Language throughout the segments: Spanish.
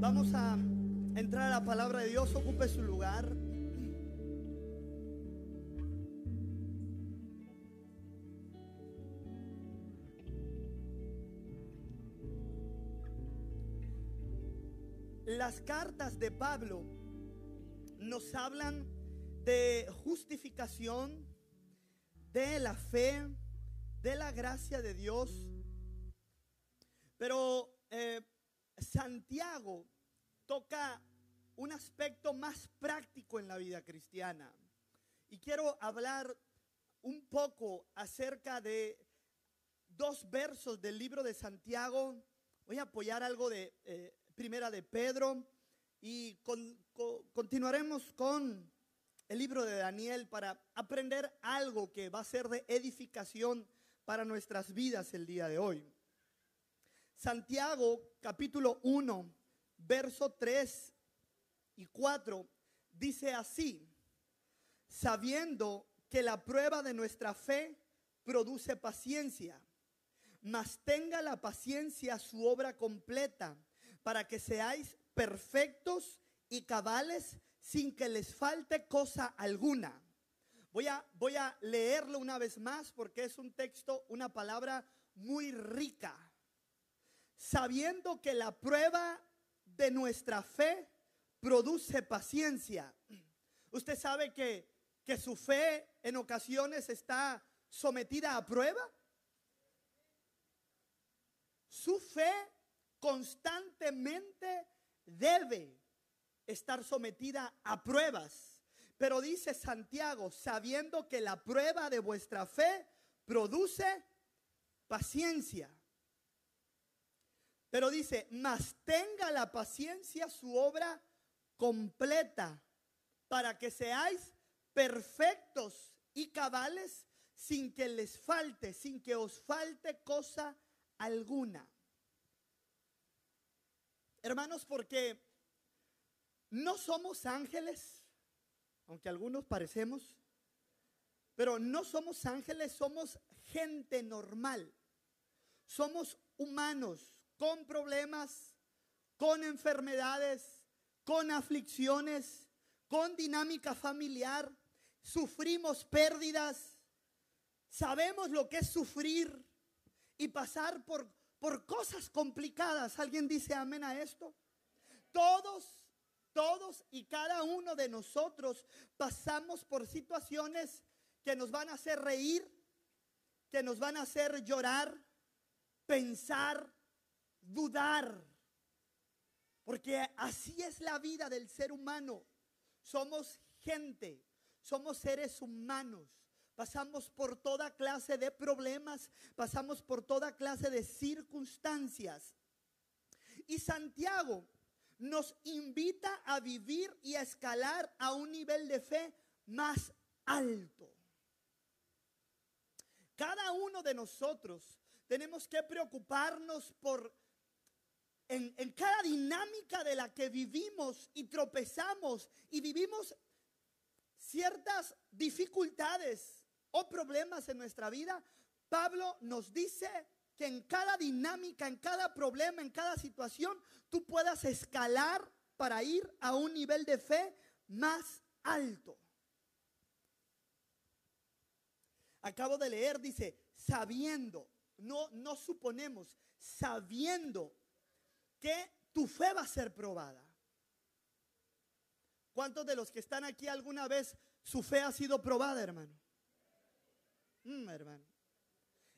Vamos a entrar a la palabra de Dios, ocupe su lugar. Las cartas de Pablo nos hablan de justificación, de la fe, de la gracia de Dios. Pero eh, Santiago toca un aspecto más práctico en la vida cristiana. Y quiero hablar un poco acerca de dos versos del libro de Santiago. Voy a apoyar algo de eh, Primera de Pedro y continuaremos con el libro de Daniel para aprender algo que va a ser de edificación para nuestras vidas el día de hoy. Santiago capítulo 1, verso 3 y 4 dice así, sabiendo que la prueba de nuestra fe produce paciencia, mas tenga la paciencia su obra completa para que seáis perfectos y cabales sin que les falte cosa alguna. Voy a, voy a leerlo una vez más porque es un texto, una palabra muy rica. Sabiendo que la prueba de nuestra fe produce paciencia. Usted sabe que, que su fe en ocasiones está sometida a prueba. Su fe constantemente debe estar sometida a pruebas. Pero dice Santiago, sabiendo que la prueba de vuestra fe produce paciencia. Pero dice, mas tenga la paciencia su obra completa para que seáis perfectos y cabales sin que les falte, sin que os falte cosa alguna. Hermanos, porque no somos ángeles, aunque algunos parecemos, pero no somos ángeles, somos gente normal. Somos humanos con problemas, con enfermedades, con aflicciones, con dinámica familiar. Sufrimos pérdidas. Sabemos lo que es sufrir y pasar por por cosas complicadas. ¿Alguien dice amén a esto? Todos, todos y cada uno de nosotros pasamos por situaciones que nos van a hacer reír, que nos van a hacer llorar, pensar, dudar. Porque así es la vida del ser humano. Somos gente, somos seres humanos. Pasamos por toda clase de problemas, pasamos por toda clase de circunstancias. Y Santiago nos invita a vivir y a escalar a un nivel de fe más alto. Cada uno de nosotros tenemos que preocuparnos por en, cada dinámica de la que vivimos y tropezamos y vivimos ciertas dificultades o problemas en nuestra vida, Pablo nos dice que en cada dinámica, en cada problema, en cada situación, tú puedas escalar para ir a un nivel de fe más alto. Acabo de leer, dice, sabiendo, no, no suponemos, sabiendo que tu fe va a ser probada. ¿Cuántos de los que están aquí alguna vez su fe ha sido probada, hermano? Mm, hermano.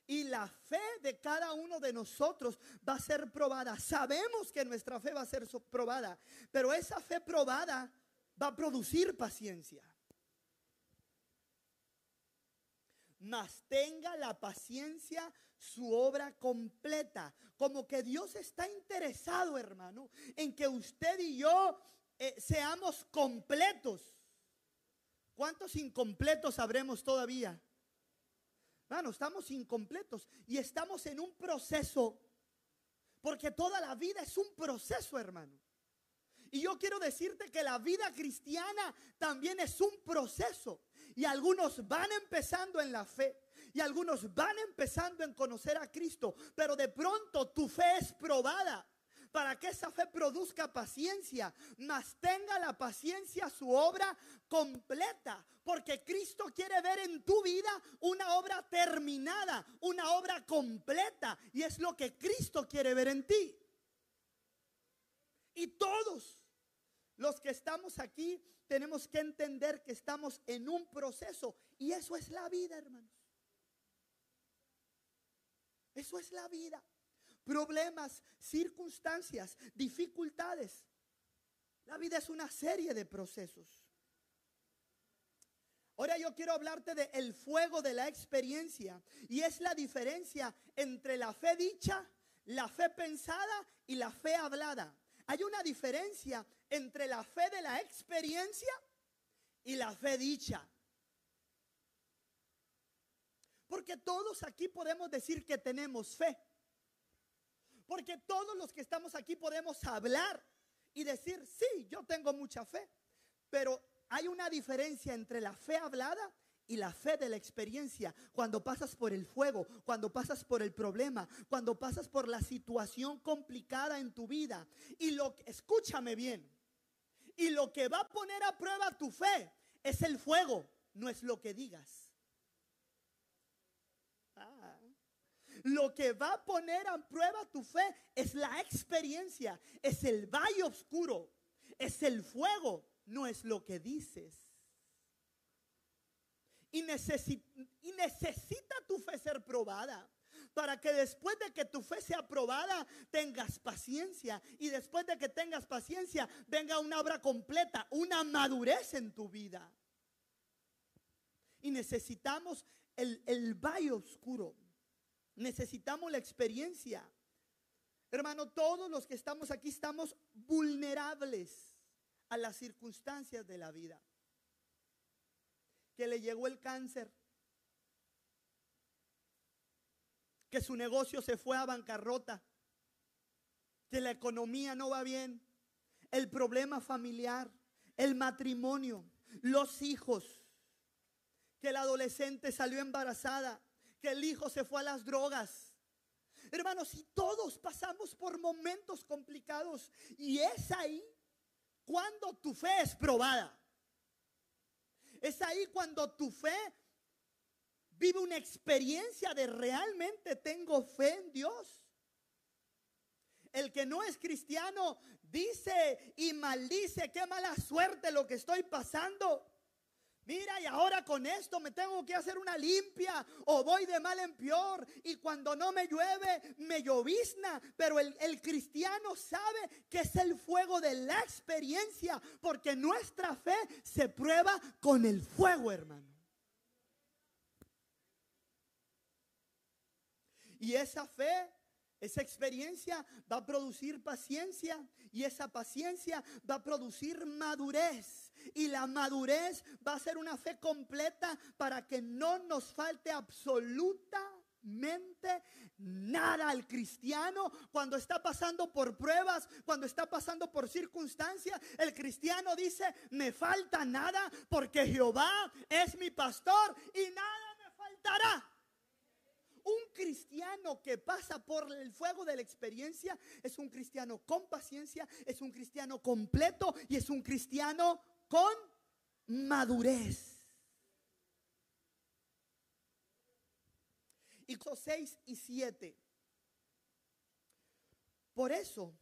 Y la fe de cada uno de nosotros va a ser probada. Sabemos que nuestra fe va a ser probada, pero esa fe probada va a producir paciencia. Mas tenga la paciencia su obra completa. Como que Dios está interesado, hermano, en que usted y yo eh, seamos completos. ¿Cuántos incompletos habremos todavía? Hermano, estamos incompletos y estamos en un proceso, porque toda la vida es un proceso, hermano. Y yo quiero decirte que la vida cristiana también es un proceso. Y algunos van empezando en la fe. Y algunos van empezando en conocer a Cristo. Pero de pronto tu fe es probada. para que esa fe produzca paciencia, mas tenga la paciencia su obra completa, porque Cristo quiere ver en tu vida una obra terminada, una obra completa, y es lo que Cristo quiere ver en ti. Y todos los que estamos aquí tenemos que entender que estamos en un proceso, y eso es la vida, hermanos. Eso es la vida. Problemas, circunstancias, dificultades. La vida es una serie de procesos. Ahora yo quiero hablarte de el fuego de la experiencia y es la diferencia entre la fe dicha, la fe pensada y la fe hablada. Hay una diferencia entre la fe de la experiencia y la fe dicha. Porque todos aquí podemos decir que tenemos fe. Porque todos los que estamos aquí podemos hablar y decir, sí, yo tengo mucha fe. Pero hay una diferencia entre la fe hablada y la fe de la experiencia. Cuando pasas por el fuego, cuando pasas por el problema, cuando pasas por la situación complicada en tu vida. Y lo escúchame bien, y lo que va a poner a prueba tu fe es el fuego, no es lo que digas. Lo que va a poner a prueba tu fe es la experiencia, es el valle oscuro, es el fuego, no es lo que dices. Y, necesita, y necesita tu fe ser probada para que después de que tu fe sea probada tengas paciencia y después de que tengas paciencia venga una obra completa, una madurez en tu vida. Y necesitamos el, el valle oscuro. Necesitamos la experiencia. Hermano, todos los que estamos aquí estamos vulnerables a las circunstancias de la vida. Que le llegó el cáncer. Que su negocio se fue a bancarrota. Que la economía no va bien. El problema familiar. El matrimonio. Los hijos. Que la adolescente salió embarazada que el hijo se fue a las drogas. Hermanos, si todos pasamos por momentos complicados y es ahí cuando tu fe es probada. Es ahí cuando tu fe vive una experiencia de realmente tengo fe en Dios. El que no es cristiano dice y maldice, qué mala suerte lo que estoy pasando. Mira, y ahora con esto me tengo que hacer una limpia o voy de mal en peor. Y cuando no me llueve, me llovizna. Pero el, el, cristiano sabe que es el fuego de la experiencia, porque nuestra fe se prueba con el fuego, hermano. Y esa fe esa experiencia va a producir paciencia y esa paciencia va a producir madurez. Y la madurez va a ser una fe completa para que no nos falte absolutamente nada al cristiano cuando está pasando por pruebas, cuando está pasando por circunstancias. El cristiano dice, me falta nada porque Jehová es mi pastor y nada me faltará. Un cristiano que pasa por el fuego de la experiencia es un cristiano con paciencia, es un cristiano completo y es un cristiano con madurez. Y 6 y 7. Por eso,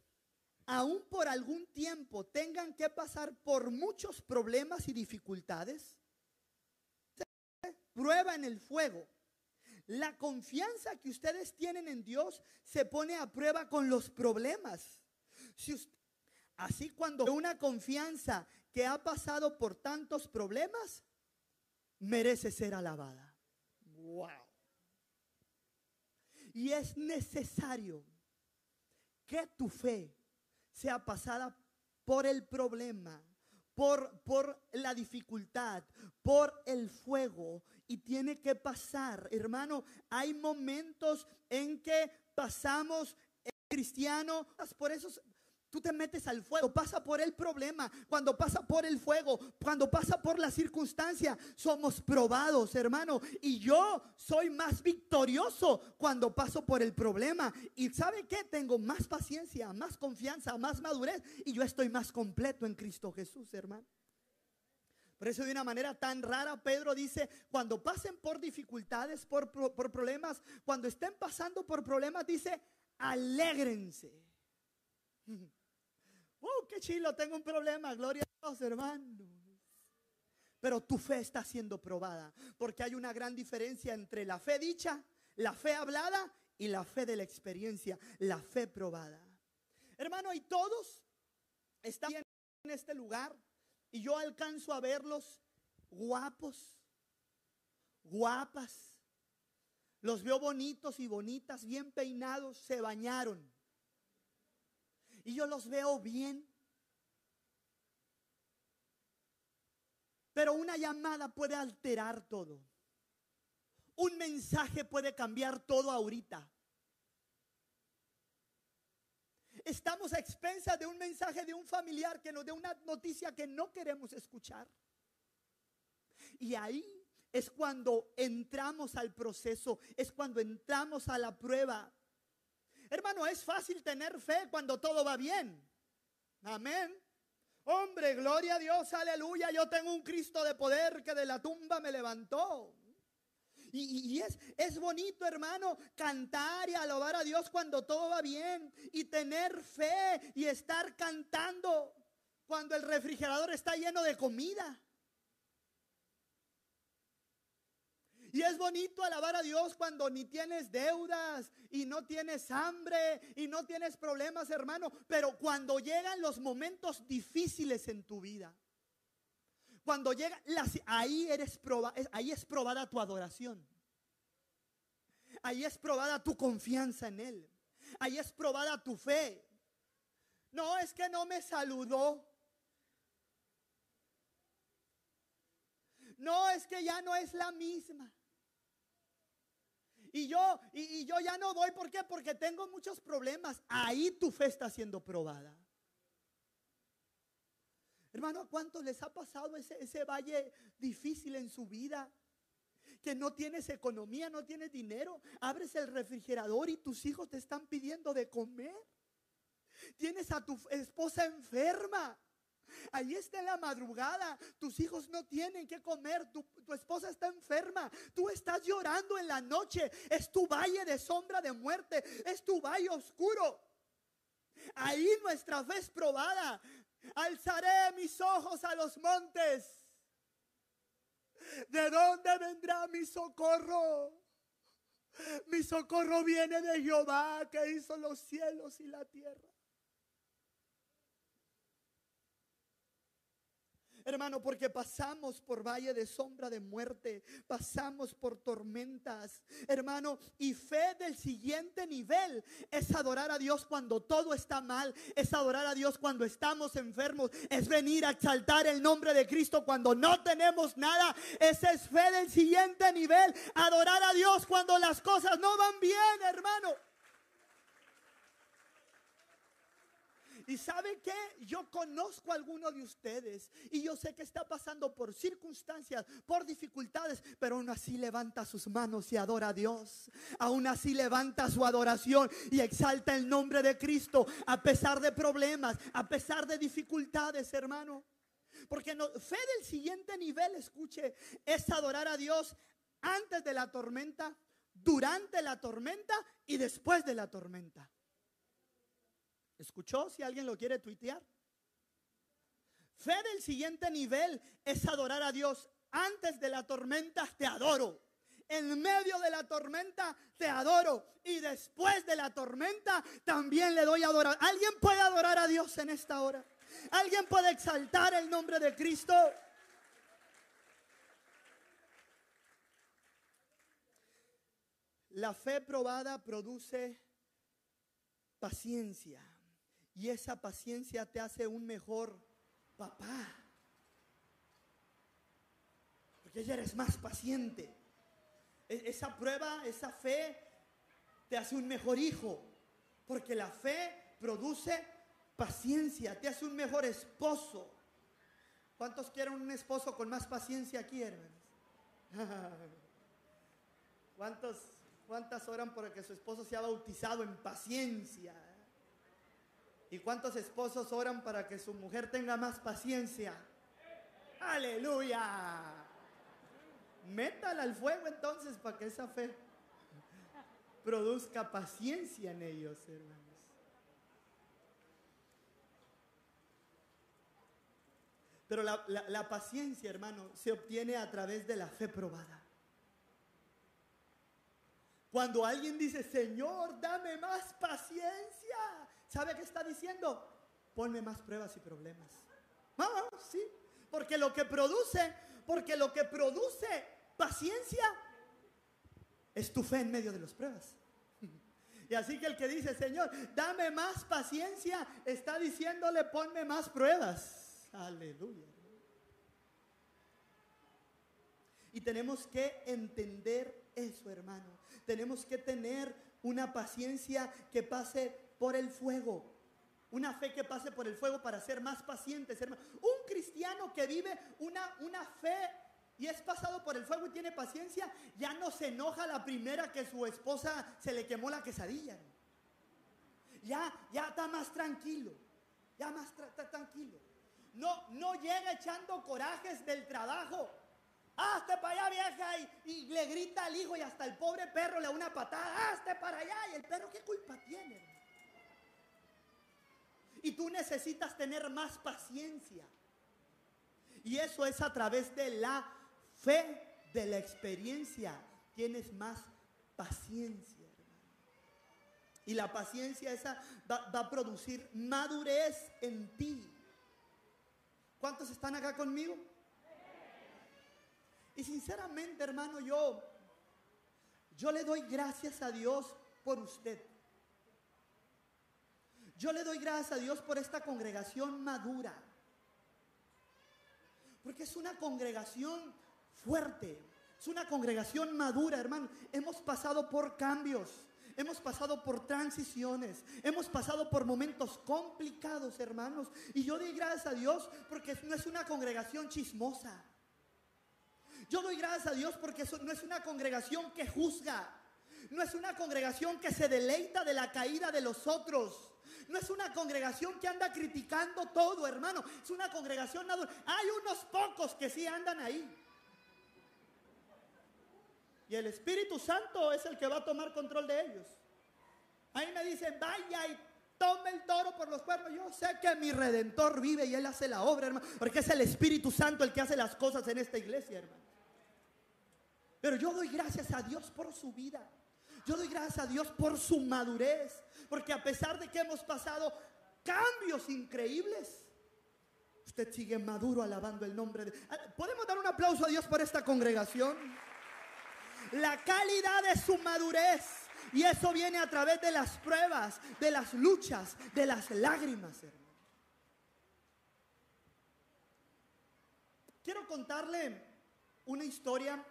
aún por algún tiempo tengan que pasar por muchos problemas y dificultades, prueba en el fuego la confianza que ustedes tienen en Dios se pone a prueba con los problemas. así cuando una confianza que ha pasado por tantos problemas merece ser alabada. Wow. Y es necesario que tu fe sea pasada por el problema, por, la dificultad, por el fuego y tiene que pasar. Hermano, hay momentos en que pasamos el cristiano, por eso Tú te metes al fuego, pasa por el problema, cuando pasa por el fuego, cuando pasa por la circunstancia, somos probados, hermano. Y yo soy más victorioso cuando paso por el problema. Y ¿sabe qué? Tengo más paciencia, más confianza, más madurez y yo estoy más completo en Cristo Jesús, hermano. Por eso de una manera tan rara, Pedro dice, cuando pasen por dificultades, por, por problemas, cuando estén pasando por problemas, dice, alégrense. ¡Oh, qué chilo! Tengo un problema. Gloria a Dios, hermanos. Pero tu fe está siendo probada. Porque hay una gran diferencia entre la fe dicha, la fe hablada y la fe de la experiencia, la fe probada. Hermano, y todos están en este lugar y yo alcanzo a verlos guapos, guapas. Los veo bonitos y bonitas, bien peinados, se bañaron y yo los veo bien. Pero una llamada puede alterar todo. Un mensaje puede cambiar todo ahorita. Estamos a expensas de un mensaje de un familiar que nos dé una noticia que no queremos escuchar. Y ahí es cuando entramos al proceso, es cuando entramos a la prueba. Hermano, es fácil tener fe cuando todo va bien. Amén. Hombre, gloria a Dios, aleluya. Yo tengo un Cristo de poder que de la tumba me levantó. Y, es, es, bonito, hermano, cantar y alabar a Dios cuando todo va bien. Y tener fe y estar cantando cuando el refrigerador está lleno de comida. Y es bonito alabar a Dios cuando ni tienes deudas y no tienes hambre y no tienes problemas, hermano. Pero cuando llegan los momentos difíciles en tu vida, cuando llega, ahí, eres proba, ahí es probada tu adoración. Ahí es probada tu confianza en Él. Ahí es probada tu fe. No es que no me saludó. No es que ya no es la misma. Y yo, y, yo ya no voy, ¿por qué? Porque tengo muchos problemas. Ahí tu fe está siendo probada. Hermano, ¿a cuántos les ha pasado ese, ese valle difícil en su vida? Que no tienes economía, no tienes dinero. Abres el refrigerador y tus hijos te están pidiendo de comer. Tienes a tu esposa enferma. Ahí está en la madrugada. Tus hijos no tienen que comer. Tu, esposa está enferma. Tú estás llorando en la noche. Es tu valle de sombra de muerte. Es tu valle oscuro. Ahí nuestra fe es probada. Alzaré mis ojos a los montes. ¿De dónde vendrá mi socorro? Mi socorro viene de Jehová que hizo los cielos y la tierra. Hermano, porque pasamos por valle de sombra de muerte, pasamos por tormentas, hermano, y fe del siguiente nivel es adorar a Dios cuando todo está mal, es adorar a Dios cuando estamos enfermos, es venir a exaltar el nombre de Cristo cuando no tenemos nada, esa es fe del siguiente nivel, adorar a Dios cuando las cosas no van bien, hermano. Y sabe que yo conozco a alguno de ustedes y yo sé que está pasando por circunstancias, por dificultades, pero aún así levanta sus manos y adora a Dios. Aún así levanta su adoración y exalta el nombre de Cristo a pesar de problemas, a pesar de dificultades, hermano. Porque no, fe del siguiente nivel, escuche, es adorar a Dios antes de la tormenta, durante la tormenta y después de la tormenta. ¿Escuchó si alguien lo quiere tuitear? Fe del siguiente nivel es adorar a Dios. Antes de la tormenta te adoro. En medio de la tormenta te adoro. Y después de la tormenta también le doy adorar. ¿Alguien puede adorar a Dios en esta hora? ¿Alguien puede exaltar el nombre de Cristo? La fe probada produce paciencia. Y esa paciencia te hace un mejor papá. Porque ya eres más paciente. E, esa prueba, esa fe te hace un mejor hijo. Porque la fe produce paciencia, te hace un mejor esposo. ¿Cuántos quieren un esposo con más paciencia aquí, hermanos? ¿Cuántos, ¿Cuántas oran por que su esposo sea bautizado en paciencia? ¿Y cuántos esposos oran para que su mujer tenga más paciencia? Aleluya. Métala al fuego entonces para que esa fe produzca paciencia en ellos, hermanos. Pero la, la, paciencia, hermano, se obtiene a través de la fe probada. Cuando alguien dice, Señor, dame más paciencia, ¿sabe qué está diciendo? Ponme más pruebas y problemas. Ah, sí, porque lo que produce, porque lo que produce paciencia es tu fe en medio de las pruebas. Y así que el que dice, Señor, dame más paciencia, está diciéndole, ponme más pruebas. Aleluya. Y tenemos que entender eso, hermano. Tenemos que tener una paciencia que pase por el fuego. Una fe que pase por el fuego para ser más pacientes, hermano. Un cristiano que vive una, una fe y es pasado por el fuego y tiene paciencia, ya no se enoja la primera que su esposa se le quemó la quesadilla. Ya, ya está más tranquilo. Ya más tranquilo. No, no llega echando corajes del trabajo. Hazte para allá, vieja. Y, y, le grita al hijo y hasta el pobre perro le da una patada. Hazte para allá. Y el perro, ¿qué culpa tiene? Y tú necesitas tener más paciencia. Y eso es a través de la fe de la experiencia, tienes más paciencia. Y la paciencia esa va, a producir madurez en ti. ¿Cuántos están acá conmigo? Y sinceramente, hermano, yo, yo le doy gracias a Dios por usted. Yo le doy gracias a Dios por esta congregación madura. Porque es una congregación fuerte. Es una congregación madura, hermano. Hemos pasado por cambios. Hemos pasado por transiciones, hemos pasado por momentos complicados, hermanos. Y yo doy gracias a Dios porque no es una congregación chismosa. Yo doy gracias a Dios porque no es una congregación que juzga. No es una congregación que se deleita de la caída de los otros. No es una congregación que anda criticando todo, hermano. Es una congregación. Hay unos pocos que sí andan ahí. Y el Espíritu Santo es el que va a tomar control de ellos. Ahí me dicen, vaya y tome el toro por los cuernos. Yo sé que mi redentor vive y él hace la obra, hermano. Porque es el Espíritu Santo el que hace las cosas en esta iglesia, hermano. Pero yo doy gracias a Dios por su vida. Yo doy gracias a Dios por su madurez. Porque a pesar de que hemos pasado cambios increíbles, usted sigue maduro alabando el nombre de... ¿Podemos dar un aplauso a Dios por esta congregación? la calidad de su madurez. Y eso viene a través de las pruebas, de las luchas, de las lágrimas, hermano. Quiero contarle una historia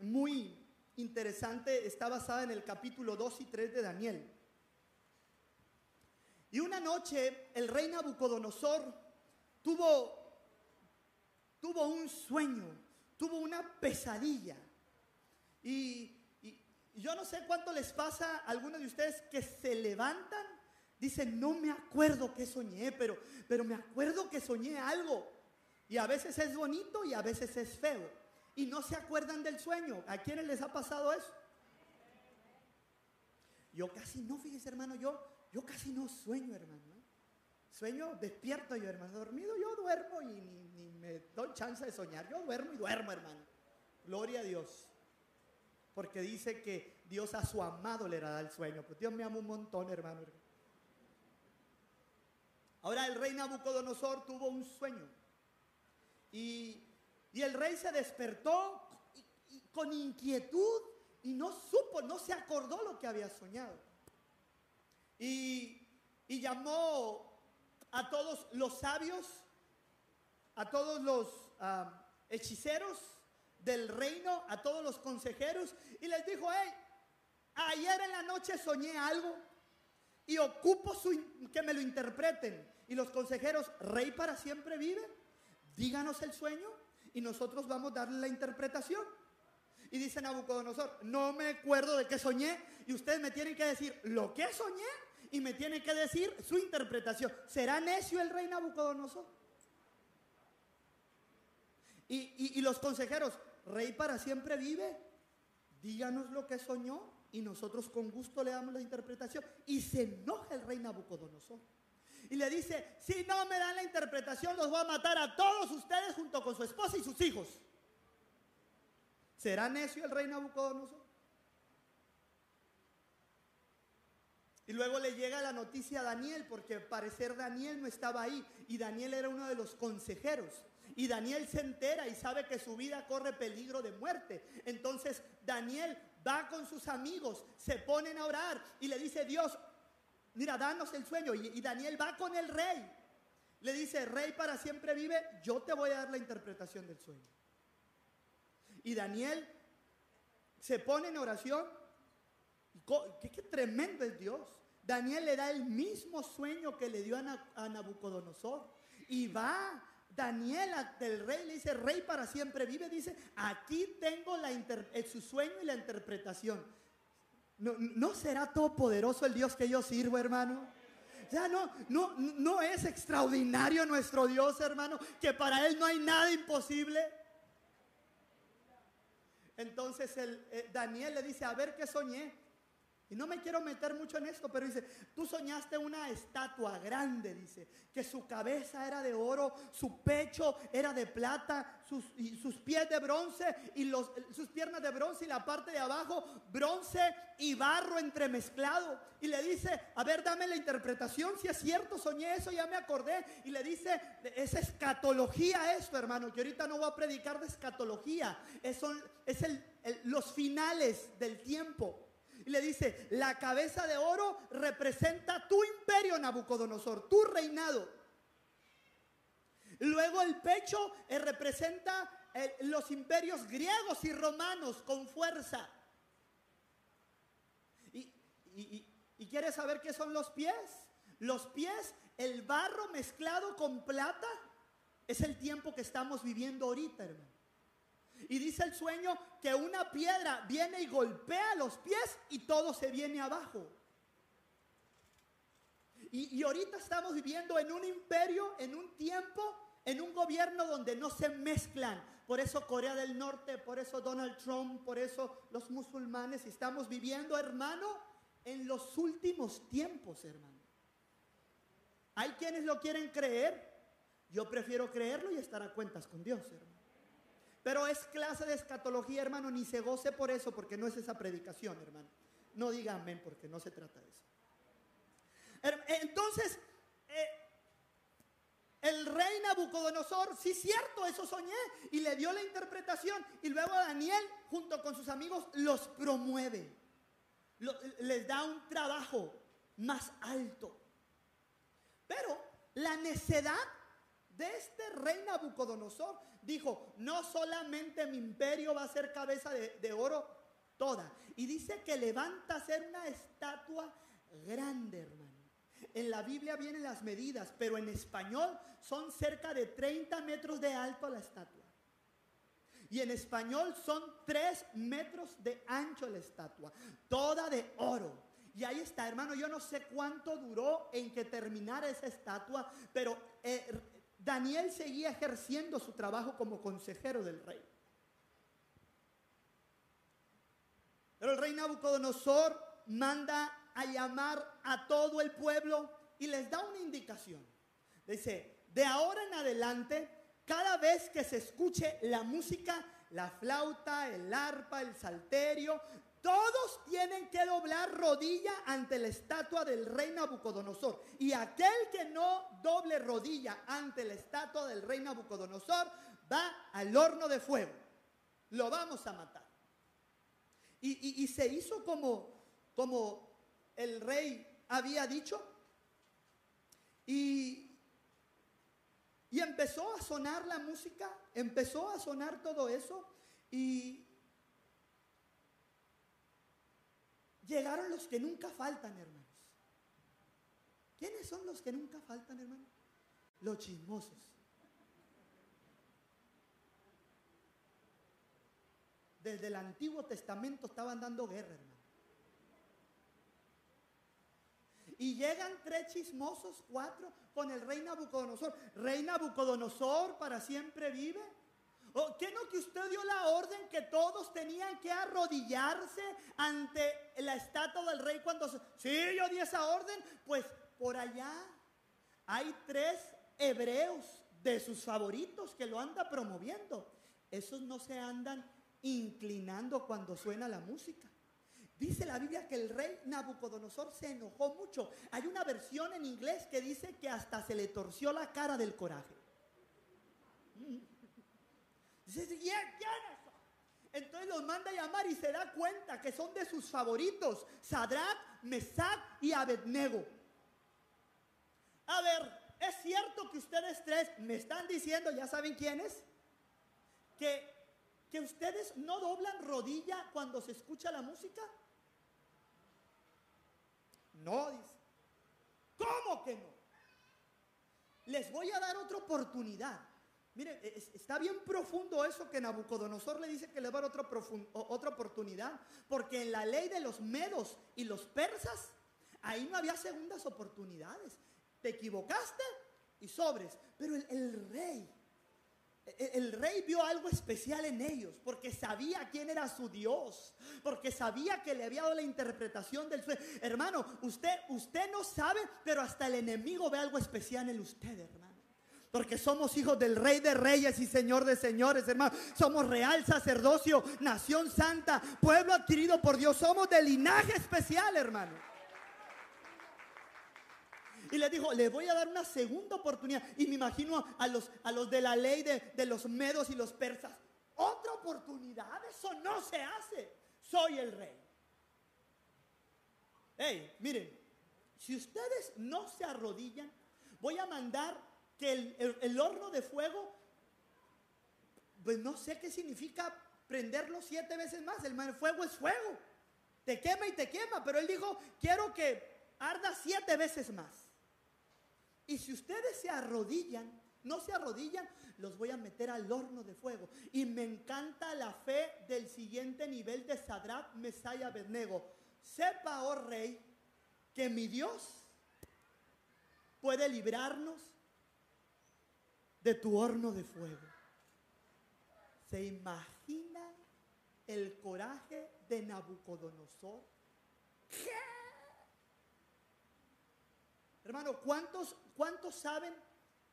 muy interesante. Está basada en el capítulo 2 y 3 de Daniel. Y una noche el rey Nabucodonosor tuvo, tuvo un sueño tuvo una pesadilla. Y, yo no sé cuánto les pasa a algunos de ustedes que se levantan, dicen, no me acuerdo que soñé, pero, pero me acuerdo que soñé algo. Y a veces es bonito y a veces es feo. Y no se acuerdan del sueño. ¿A quiénes les ha pasado eso? Yo casi no, fíjese hermano, yo, yo casi no sueño, hermano. Sueño, despierto yo, hermano. Dormido yo duermo y ni, me doy chance de soñar. Yo duermo y duermo, hermano. Gloria a Dios. Porque dice que Dios a su amado le dará el sueño. Pues Dios me ama un montón, hermano. Ahora el rey Nabucodonosor tuvo un sueño. Y, el rey se despertó con inquietud y no supo, no se acordó lo que había soñado. Y, y llamó a todos los sabios, a todos los ah, hechiceros del reino, a todos los consejeros, y les dijo, hey, ayer en la noche soñé algo y ocupo su, que me lo interpreten. Y los consejeros, rey para siempre vive, díganos el sueño y nosotros vamos a darle la interpretación. Y dice Nabucodonosor, no me acuerdo de qué soñé y ustedes me tienen que decir lo que soñé y me tienen que decir su interpretación. ¿Será necio el rey Nabucodonosor? Y, y los consejeros, rey para siempre vive, díganos lo que soñó y nosotros con gusto le damos la interpretación. Y se enoja el rey Nabucodonosor. Y le dice, si no me dan la interpretación, los voy a matar a todos ustedes junto con su esposa y sus hijos. ¿Será necio el rey Nabucodonosor? Y luego le llega la noticia a Daniel, porque al parecer Daniel no estaba ahí. Y Daniel era uno de los consejeros. Y Daniel se entera y sabe que su vida corre peligro de muerte. Entonces Daniel va con sus amigos, se ponen a orar y le dice, Dios, mira, danos el sueño. Y, Daniel va con el rey. Le dice, rey para siempre vive, yo te voy a dar la interpretación del sueño. Y Daniel se pone en oración. ¿Qué, qué tremendo es Dios. Daniel le da el mismo sueño que le dio a, Nabucodonosor. Y va Daniel del rey, le dice, rey para siempre vive, dice, aquí tengo su sueño y la interpretación. ¿No, ¿No será todopoderoso el Dios que yo sirvo, hermano? Ya no, no, no es extraordinario nuestro Dios, hermano, que para Él no hay nada imposible. Entonces el, eh, Daniel le dice, a ver qué soñé. Y no me quiero meter mucho en esto, pero dice, tú soñaste una estatua grande, dice, que su cabeza era de oro, su pecho era de plata, sus, y sus pies de bronce y los, sus piernas de bronce y la parte de abajo bronce y barro entremezclado. Y le dice, a ver, dame la interpretación, si es cierto, soñé eso, ya me acordé. Y le dice, es escatología esto, hermano, que ahorita no voy a predicar de escatología, es, son, es el, los finales del tiempo. Y le dice, la cabeza de oro representa tu imperio, Nabucodonosor, tu reinado. Luego el pecho eh, representa eh, los imperios griegos y romanos con fuerza. Y, y quieres saber qué son los pies? Los pies, el barro mezclado con plata, es el tiempo que estamos viviendo ahorita, hermano. Y dice el sueño que una piedra viene y golpea los pies y todo se viene abajo. Y, ahorita estamos viviendo en un imperio, en un tiempo, en un gobierno donde no se mezclan. Por eso Corea del Norte, por eso Donald Trump, por eso los musulmanes. Estamos viviendo, hermano, en los últimos tiempos, hermano. Hay quienes lo quieren creer. Yo prefiero creerlo y estar a cuentas con Dios, hermano. Pero es clase de escatología, hermano, ni se goce por eso, porque no es esa predicación, hermano. No diga amén, porque no se trata de eso. Entonces, eh, el rey Nabucodonosor, sí cierto, eso soñé, y le dio la interpretación, y luego Daniel, junto con sus amigos, los promueve. les da un trabajo más alto. Pero la necedad de este rey Nabucodonosor dijo, no solamente mi imperio va a ser cabeza de, oro toda. Y dice que levanta a ser una estatua grande, hermano. En la Biblia vienen las medidas, pero en español son cerca de 30 metros de alto la estatua. Y en español son 3 metros de ancho la estatua, toda de oro. Y ahí está, hermano, yo no sé cuánto duró en que terminara esa estatua, pero eh, Daniel seguía ejerciendo su trabajo como consejero del rey. Pero el rey Nabucodonosor manda a llamar a todo el pueblo y les da una indicación. Dice, de ahora en adelante, cada vez que se escuche la música, la flauta, el arpa, el salterio, todos tienen que doblar rodilla ante la estatua del rey Nabucodonosor. Y aquel que no doble rodilla ante la estatua del rey Nabucodonosor va al horno de fuego. Lo vamos a matar. Y, se hizo como, como el rey había dicho. Y, y empezó a sonar la música, empezó a sonar todo eso. Y, Llegaron los que nunca faltan, hermanos. ¿Quiénes son los que nunca faltan, hermano? Los chismosos. Desde el Antiguo Testamento estaban dando guerra, hermano. Y llegan tres chismosos, cuatro, con el rey Nabucodonosor. Rey Nabucodonosor para siempre vive. ¿O ¿Qué no que usted dio la orden que todos tenían que arrodillarse ante la estatua del rey cuando se... Sí, yo di esa orden. Pues por allá hay tres hebreos de sus favoritos que lo anda promoviendo. Esos no se andan inclinando cuando suena la música. Dice la Biblia que el rey Nabucodonosor se enojó mucho. Hay una versión en inglés que dice que hasta se le torció la cara del coraje. Mm. Dice, ¿y Entonces los manda a llamar y se da cuenta que son de sus favoritos, Sadrach, Mesach y Abednego. A ver, ¿es cierto que ustedes tres me están diciendo, ya saben quiénes? Que, que ustedes no doblan rodilla cuando se escucha la música. No, dice. ¿Cómo que no? Les voy a dar otra oportunidad. Mire, está bien profundo eso que Nabucodonosor le dice que le va a dar otra, oportunidad. Porque en la ley de los medos y los persas, ahí no había segundas oportunidades. Te equivocaste y sobres. Pero el rey el rey vio algo especial en ellos porque sabía quién era su Dios, porque sabía que le había dado la interpretación del sueño. Hermano, usted, usted no sabe, pero hasta el enemigo ve algo especial en usted, hermano. Porque somos hijos del Rey de Reyes y Señor de Señores, hermano. Somos real sacerdocio, nación santa, pueblo adquirido por Dios. Somos de linaje especial, hermano. Y le dijo, le voy a dar una segunda oportunidad. Y me imagino a los, a los de la ley de, de los medos y los persas. Otra oportunidad, eso no se hace. Soy el rey. Hey, miren, si ustedes no se arrodillan, voy a mandar que el, el, horno de fuego, pues no sé qué significa prenderlo siete veces más. El fuego es fuego. Te quema y te quema. Pero él dijo, quiero que arda siete veces más. Y si ustedes se arrodillan, no se arrodillan, los voy a meter al horno de fuego. Y me encanta la fe del siguiente nivel de Sadrach, Mesaya, Abednego. Sepa, oh rey, que mi Dios puede librarnos de tu horno de fuego. ¿Se imagina el coraje de Nabucodonosor? Hermano, ¿cuántos, ¿cuántos saben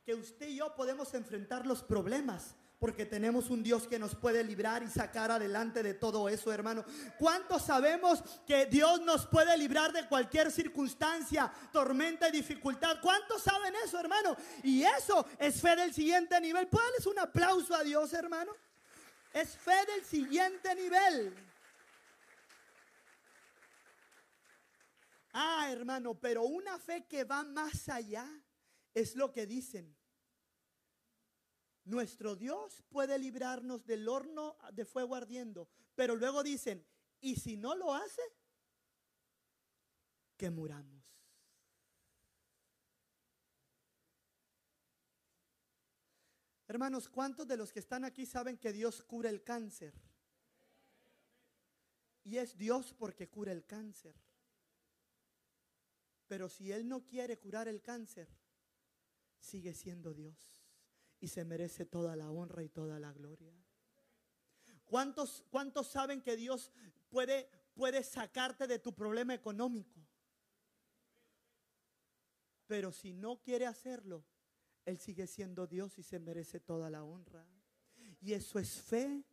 que usted y yo podemos enfrentar los problemas? Porque tenemos un Dios que nos puede librar y sacar adelante de todo eso, hermano. ¿Cuántos sabemos que Dios nos puede librar de cualquier circunstancia, tormenta y dificultad? ¿Cuántos saben eso, hermano? Y eso es fe del siguiente nivel. ¿Puedes un aplauso a Dios, hermano? Es fe del siguiente nivel. Ah, hermano, pero una fe que va más allá es lo que dicen. Nuestro Dios puede librarnos del horno de fuego ardiendo, pero luego dicen, ¿y si no lo hace? Que muramos. Hermanos, ¿cuántos de los que están aquí saben que Dios cura el cáncer? Y es Dios porque cura el cáncer. Pero si Él no quiere curar el cáncer, sigue siendo Dios y se merece toda la honra y toda la gloria. ¿Cuántos, cuántos saben que Dios puede, puede sacarte de tu problema económico? Pero si no quiere hacerlo, Él sigue siendo Dios y se merece toda la honra. Y eso es fe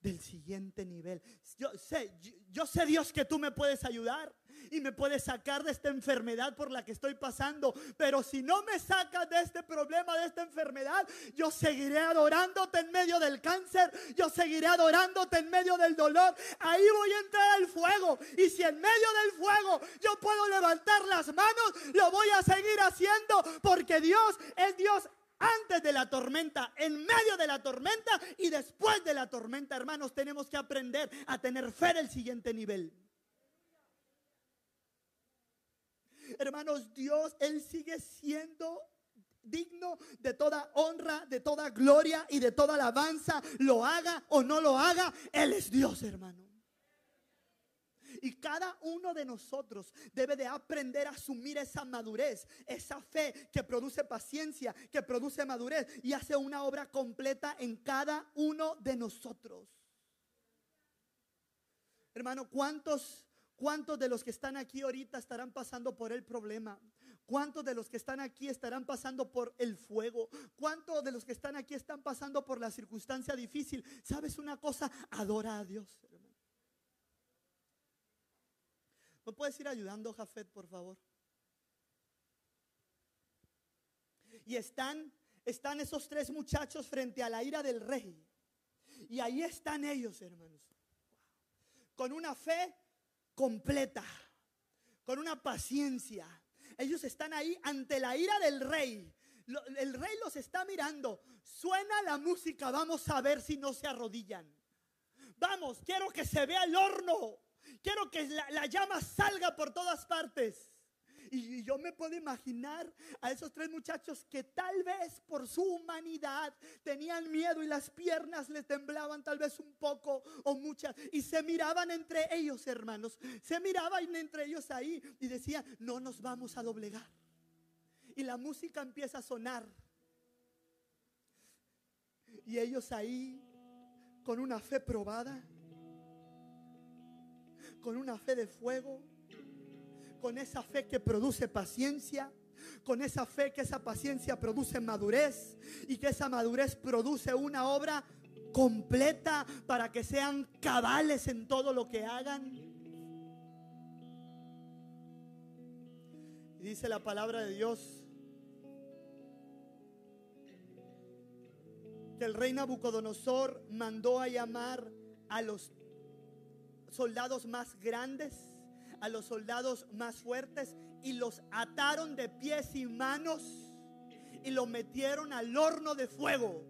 del siguiente nivel. Yo sé, yo sé Dios que tú me puedes ayudar y me puedes sacar de esta enfermedad por la que estoy pasando. Pero si no me sacas de este problema, de esta enfermedad, yo seguiré adorándote en medio del cáncer. Yo seguiré adorándote en medio del dolor. Ahí voy a entrar al fuego. Y si en medio del fuego yo puedo levantar las manos, lo voy a seguir haciendo porque Dios es Dios antes de la tormenta, en medio de la tormenta y después de la tormenta, hermanos, tenemos que aprender a tener fe del siguiente nivel. Hermanos, Dios, Él sigue siendo digno de toda honra, de toda gloria y de toda alabanza, lo haga o no lo haga, Él es Dios, hermano. Y cada uno de nosotros debe de aprender a asumir esa madurez, esa fe que produce paciencia, que produce madurez y hace una obra completa en cada uno de nosotros. Hermano, ¿cuántos ¿Cuántos de los que están aquí ahorita estarán pasando por el problema? ¿Cuántos de los que están aquí estarán pasando por el fuego? ¿Cuántos de los que están aquí están pasando por la circunstancia difícil? ¿Sabes una cosa? Adora a Dios, ¿Me puedes ir ayudando, Jafet, por favor? Y están, están esos tres muchachos frente a la ira del rey. Y ahí están ellos, hermanos. Con una fe completa, con una paciencia. Ellos están ahí ante la ira del rey. El rey los está mirando. Suena la música, vamos a ver si no se arrodillan. Vamos, quiero que se vea el horno. Quiero que la, llama salga por todas partes. Y yo me puedo imaginar a esos tres muchachos que tal vez por su humanidad tenían miedo y las piernas les temblaban tal vez un poco o muchas. Y se miraban entre ellos, hermanos. Se miraban entre ellos ahí y decían, no nos vamos a doblegar. Y la música empieza a sonar. Y ellos ahí, con una fe probada, con una fe de fuego con esa fe que produce paciencia, con esa fe que esa paciencia produce madurez y que esa madurez produce una obra completa para que sean cabales en todo lo que hagan. Y dice la palabra de Dios que el rey Nabucodonosor mandó a llamar a los soldados más grandes a los soldados más fuertes y los ataron de pies y manos y lo metieron al horno de fuego.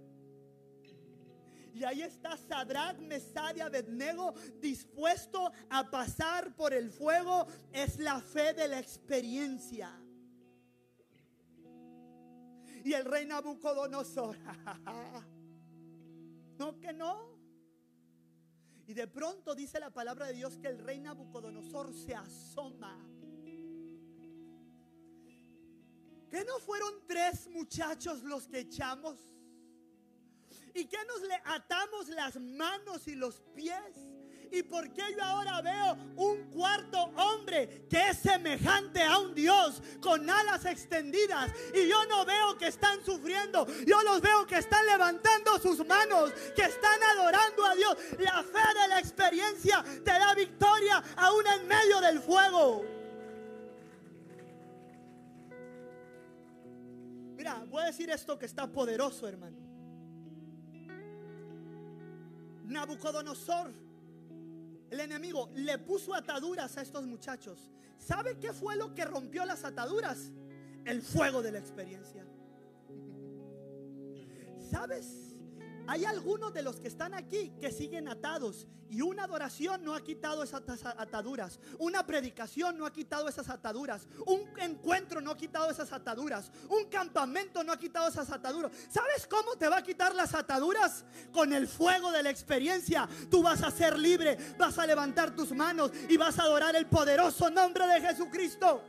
Y ahí está Sadrach, Mesad y Abednego dispuesto a pasar por el fuego. Es la fe de la experiencia. Y el rey Nabucodonosor, no que no. Y de pronto dice la palabra de Dios que el rey Nabucodonosor se asoma. ¿Que no fueron tres muchachos los que echamos? ¿Y que nos le atamos las manos y los pies? ¿Y por qué yo ahora veo un cuarto hombre que es semejante a un Dios con alas extendidas? Y yo no veo que están sufriendo. Yo los veo que están levantando sus manos, que están adorando a Dios. La fe de la experiencia te da victoria aún en medio del fuego. Mira, voy a decir esto que está poderoso, hermano. Nabucodonosor el enemigo le puso ataduras a estos muchachos. ¿Sabe qué fue lo que rompió las ataduras? El fuego de la experiencia. ¿Sabes? Hay algunos de los que están aquí que siguen atados y una adoración no ha quitado esas ataduras. Una predicación no ha quitado esas ataduras. Un encuentro no ha quitado esas ataduras. Un campamento no ha quitado esas ataduras. ¿Sabes cómo te va a quitar las ataduras? Con el fuego de la experiencia. Tú vas a ser libre, vas a levantar tus manos y vas a adorar el poderoso nombre de Jesucristo.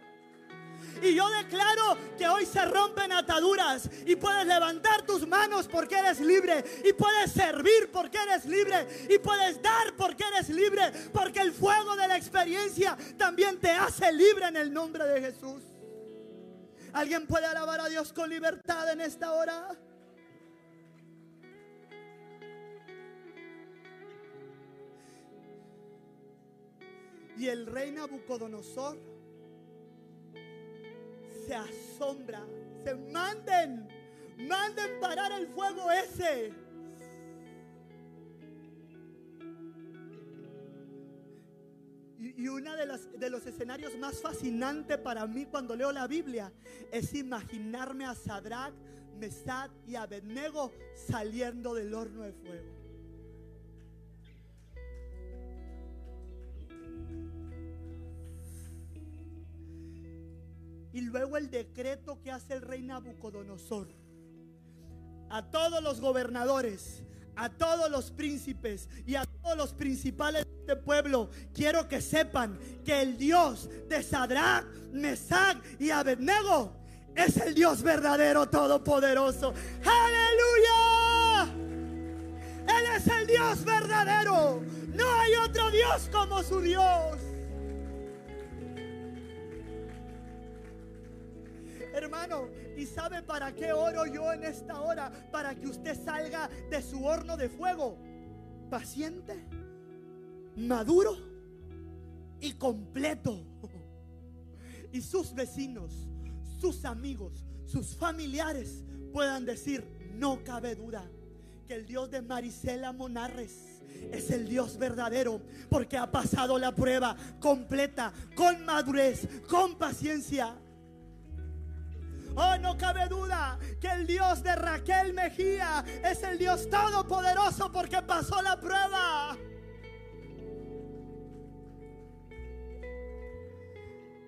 Y yo declaro que hoy se rompen ataduras y puedes levantar tus manos porque eres libre. Y puedes servir porque eres libre. Y puedes dar porque eres libre. Porque el fuego de la experiencia también te hace libre en el nombre de Jesús. ¿Alguien puede alabar a Dios con libertad en esta hora? Y el rey Nabucodonosor se asombra. Se manden, manden parar el fuego ese. Y, uno de, de los escenarios más fascinantes para mí cuando leo la Biblia es imaginarme a Sadrach, Mesad y Abednego saliendo del horno de fuego. Y luego el decreto que hace el rey Nabucodonosor. A todos los gobernadores, a todos los príncipes y a todos los principales de este pueblo, quiero que sepan que el Dios de Sadrach, Mesach y Abednego es el Dios verdadero, todopoderoso. Aleluya. Él es el Dios verdadero. No hay otro Dios como su Dios. Hermano, ¿y sabe para qué oro yo en esta hora? Para que usted salga de su horno de fuego paciente, maduro y completo. Y sus vecinos, sus amigos, sus familiares puedan decir, no cabe duda, que el Dios de Marisela Monarres es el Dios verdadero porque ha pasado la prueba completa, con madurez, con paciencia. Oh, no cabe duda que el Dios de Raquel Mejía es el Dios todopoderoso porque pasó la prueba.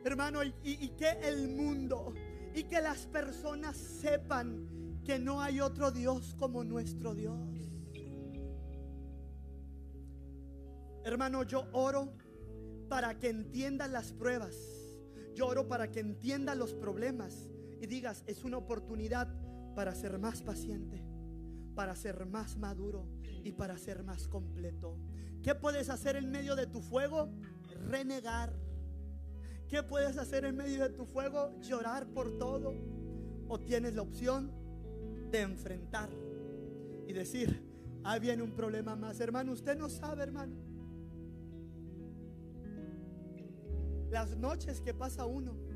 Hermano, y, que el mundo y que las personas sepan que no hay otro Dios como nuestro Dios. Hermano, yo oro para que entiendan las pruebas. Yo oro para que entiendan los problemas y digas, es una oportunidad para ser más paciente, para ser más maduro y para ser más completo. ¿Qué puedes hacer en medio de tu fuego? Renegar. ¿Qué puedes hacer en medio de tu fuego? Llorar por todo. O tienes la opción de enfrentar y decir, ahí viene un problema más. Hermano, usted no sabe, hermano. Las noches que pasa uno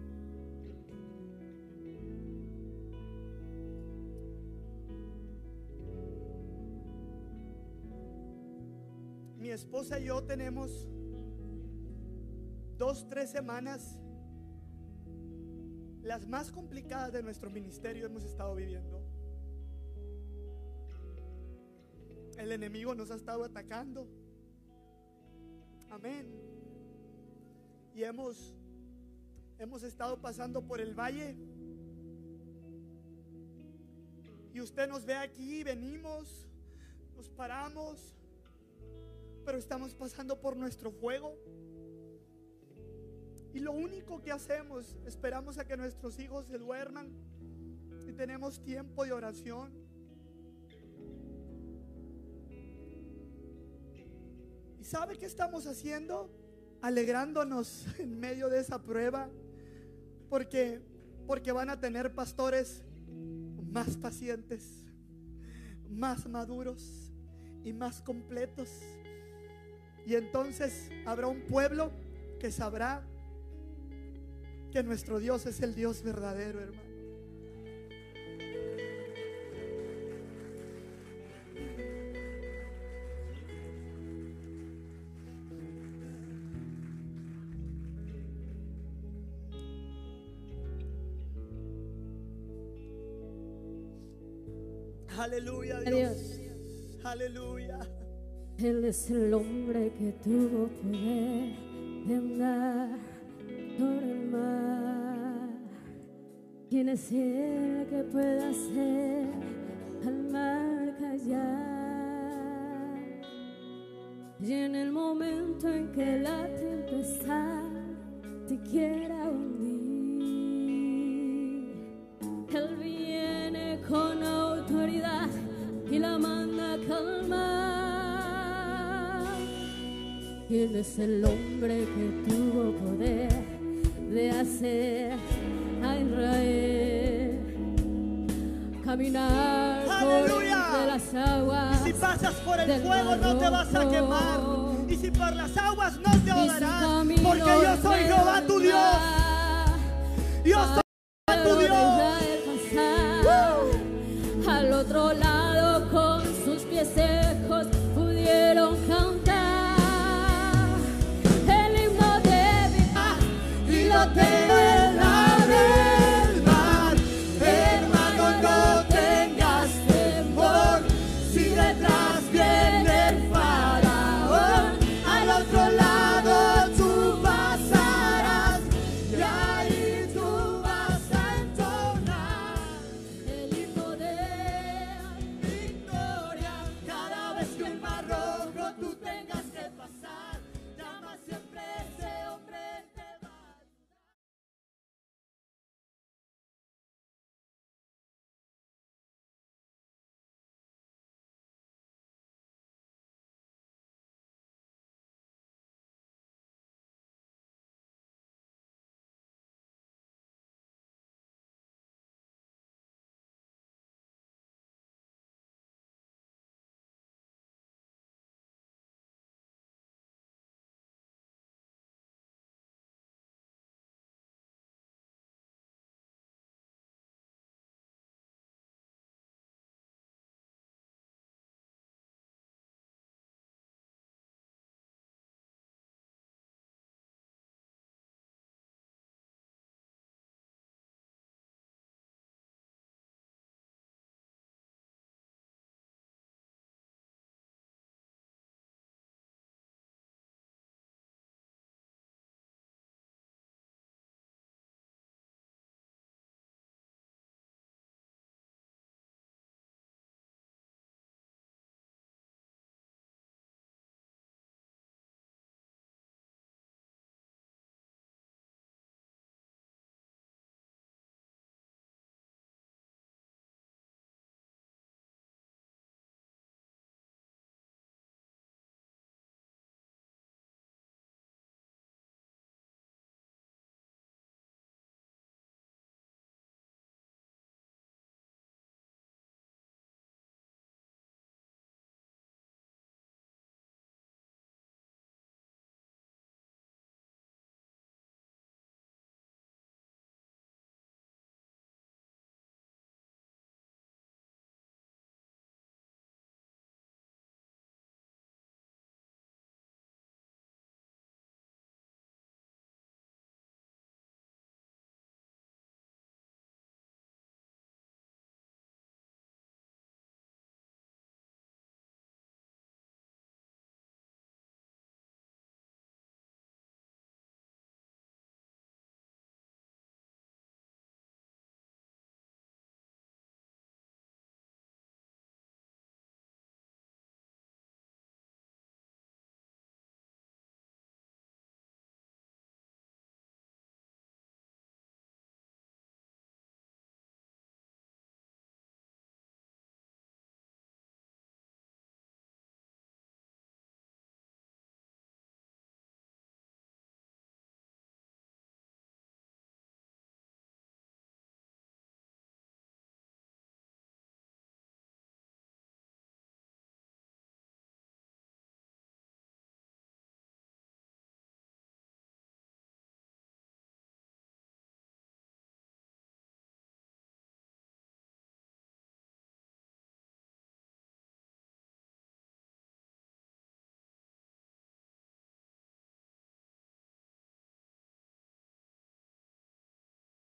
mi esposa y yo tenemos dos, tres semanas, las más complicadas de nuestro ministerio hemos estado viviendo. El enemigo nos ha estado atacando. Amén. Y hemos hemos estado pasando por el valle. Y usted nos ve aquí, venimos, nos paramos, pero estamos pasando por nuestro fuego. Y lo único que hacemos, esperamos a que nuestros hijos se duerman y tenemos tiempo de oración. ¿Y sabe qué estamos haciendo? Alegrándonos en medio de esa prueba. Porque, porque van a tener pastores más pacientes, más maduros y más completos. Y entonces habrá un pueblo que sabrá que nuestro Dios es el Dios verdadero, hermano. Aleluya, Dios. Aleluya. Él es el hombre que tuvo poder de andar por el mar. ¿Quién es el que pueda hacer al mar callar? Y en el momento en que la tempestad te quiera ¿Quién es el hombre que tuvo poder de hacer a Israel caminar por entre las aguas? Y si pasas por el fuego no te vas a quemar. Y si por las aguas no te ahogarás. Porque yo